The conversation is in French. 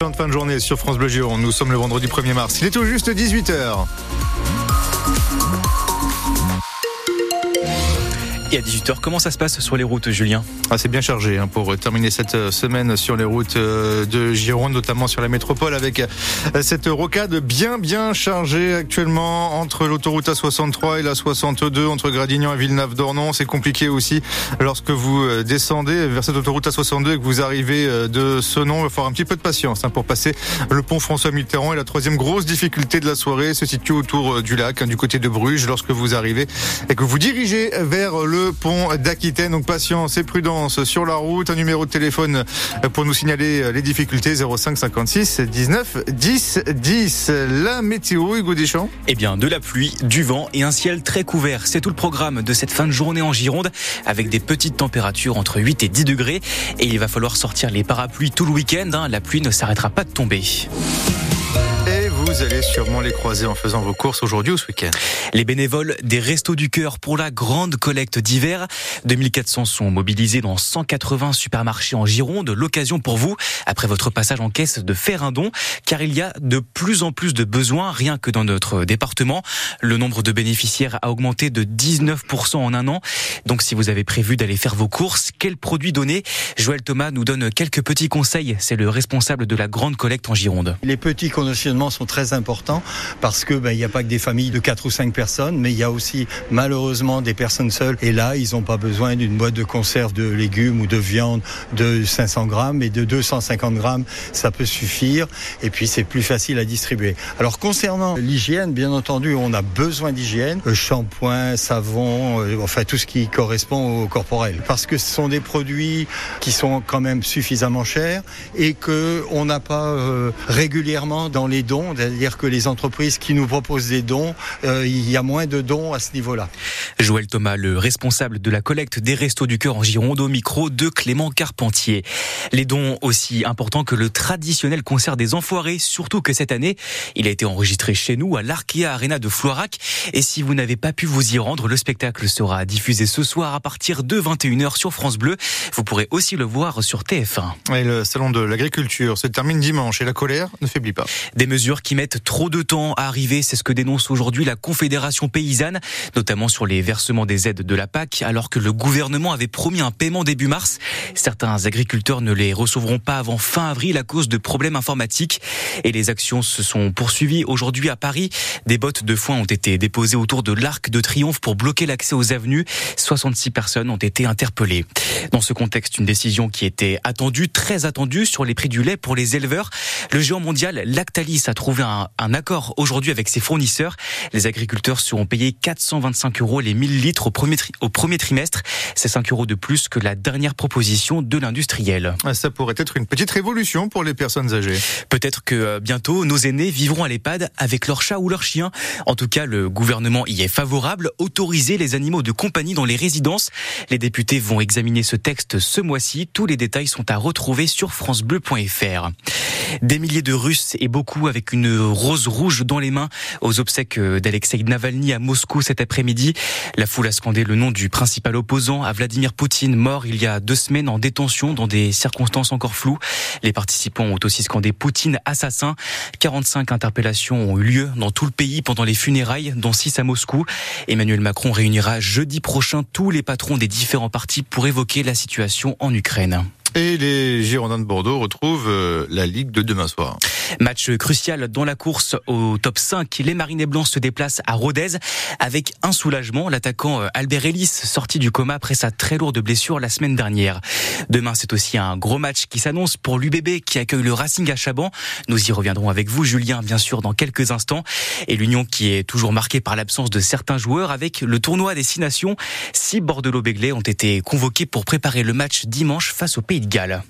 Fin de journée sur France Bleu Giron. Nous sommes le vendredi 1er mars. Il est tout juste 18h. Et à 18h, comment ça se passe sur les routes, Julien ah, C'est bien chargé hein, pour terminer cette euh, semaine sur les routes euh, de Gironde, notamment sur la métropole, avec euh, cette rocade bien bien chargée actuellement entre l'autoroute A63 et la 62, entre Gradignan et Villeneuve-d'Ornon. C'est compliqué aussi lorsque vous descendez vers cette autoroute A62 et que vous arrivez de ce nom. Il va falloir un petit peu de patience hein, pour passer le pont François Mitterrand. Et la troisième grosse difficulté de la soirée se situe autour du lac, hein, du côté de Bruges, lorsque vous arrivez et que vous dirigez vers le pont d'Aquitaine. Donc patience et prudence sur la route. Un numéro de téléphone pour nous signaler les difficultés 05 56 19 10 10. La météo, Hugo Deschamps Eh bien, de la pluie, du vent et un ciel très couvert. C'est tout le programme de cette fin de journée en Gironde avec des petites températures entre 8 et 10 degrés. Et il va falloir sortir les parapluies tout le week-end. Hein. La pluie ne s'arrêtera pas de tomber. Vous allez sûrement les croiser en faisant vos courses aujourd'hui ou ce week-end. Les bénévoles des Restos du Cœur pour la grande collecte d'hiver. 2400 sont mobilisés dans 180 supermarchés en Gironde. L'occasion pour vous, après votre passage en caisse, de faire un don, car il y a de plus en plus de besoins, rien que dans notre département. Le nombre de bénéficiaires a augmenté de 19% en un an. Donc si vous avez prévu d'aller faire vos courses, quels produits donner? Joël Thomas nous donne quelques petits conseils. C'est le responsable de la grande collecte en Gironde. Les petits conditionnements sont très important parce que ben, il n'y a pas que des familles de 4 ou 5 personnes, mais il y a aussi malheureusement des personnes seules. Et là, ils n'ont pas besoin d'une boîte de conserve de légumes ou de viande de 500 grammes et de 250 grammes, ça peut suffire. Et puis c'est plus facile à distribuer. Alors concernant l'hygiène, bien entendu, on a besoin d'hygiène, euh, shampoing, savon, euh, enfin tout ce qui correspond au corporel, parce que ce sont des produits qui sont quand même suffisamment chers et que on n'a pas euh, régulièrement dans les dons c'est-à-dire que les entreprises qui nous proposent des dons, euh, il y a moins de dons à ce niveau-là. Joël Thomas, le responsable de la collecte des Restos du Cœur en Gironde, au micro de Clément Carpentier. Les dons aussi importants que le traditionnel concert des Enfoirés, surtout que cette année, il a été enregistré chez nous à l'Arkea Arena de Floirac. Et si vous n'avez pas pu vous y rendre, le spectacle sera diffusé ce soir à partir de 21h sur France Bleu. Vous pourrez aussi le voir sur TF1. Et le salon de l'agriculture se termine dimanche et la colère ne faiblit pas. Des mesures qui mettent trop de temps à arriver. C'est ce que dénonce aujourd'hui la Confédération paysanne, notamment sur les versements des aides de la PAC, alors que le gouvernement avait promis un paiement début mars. Certains agriculteurs ne les recevront pas avant fin avril à cause de problèmes informatiques. Et les actions se sont poursuivies aujourd'hui à Paris. Des bottes de foin ont été déposées autour de l'Arc de Triomphe pour bloquer l'accès aux avenues. 66 personnes ont été interpellées. Dans ce contexte, une décision qui était attendue, très attendue sur les prix du lait pour les éleveurs. Le géant mondial Lactalis a trouvé un, accord aujourd'hui avec ses fournisseurs. Les agriculteurs seront payés 425 euros les 1000 litres au premier, au premier trimestre. C'est 5 euros de plus que la dernière proposition de l'industriel. Ah, ça pourrait être une petite révolution pour les personnes âgées. Peut-être que euh, bientôt, nos aînés vivront à l'EHPAD avec leur chat ou leur chien. En tout cas, le gouvernement y est favorable. Autoriser les animaux de compagnie dans les résidences. Les députés vont examiner ce texte ce mois-ci. Tous les détails sont à retrouver sur francebleu.fr. Des milliers de Russes et beaucoup avec une rose rouge dans les mains aux obsèques d'Alexei Navalny à Moscou cet après-midi. La foule a scandé le nom du principal opposant à Vladimir Poutine, mort il y a deux semaines en détention dans des circonstances encore floues. Les participants ont aussi scandé Poutine assassin. 45 interpellations ont eu lieu dans tout le pays pendant les funérailles, dont 6 à Moscou. Emmanuel Macron réunira jeudi prochain tous les patrons des différents partis pour évoquer la situation en Ukraine. Et les Girondins de Bordeaux retrouvent euh, la Ligue de demain soir. Match crucial dans la course au top 5. Les Marinés Blancs se déplacent à Rodez avec un soulagement. L'attaquant euh, Albert Ellis, sorti du coma après sa très lourde blessure la semaine dernière. Demain, c'est aussi un gros match qui s'annonce pour l'UBB qui accueille le Racing à Chaban. Nous y reviendrons avec vous, Julien, bien sûr, dans quelques instants. Et l'Union qui est toujours marquée par l'absence de certains joueurs avec le tournoi des Six Nations. Six Bordelot-Béglés ont été convoqués pour préparer le match dimanche face au De Galles.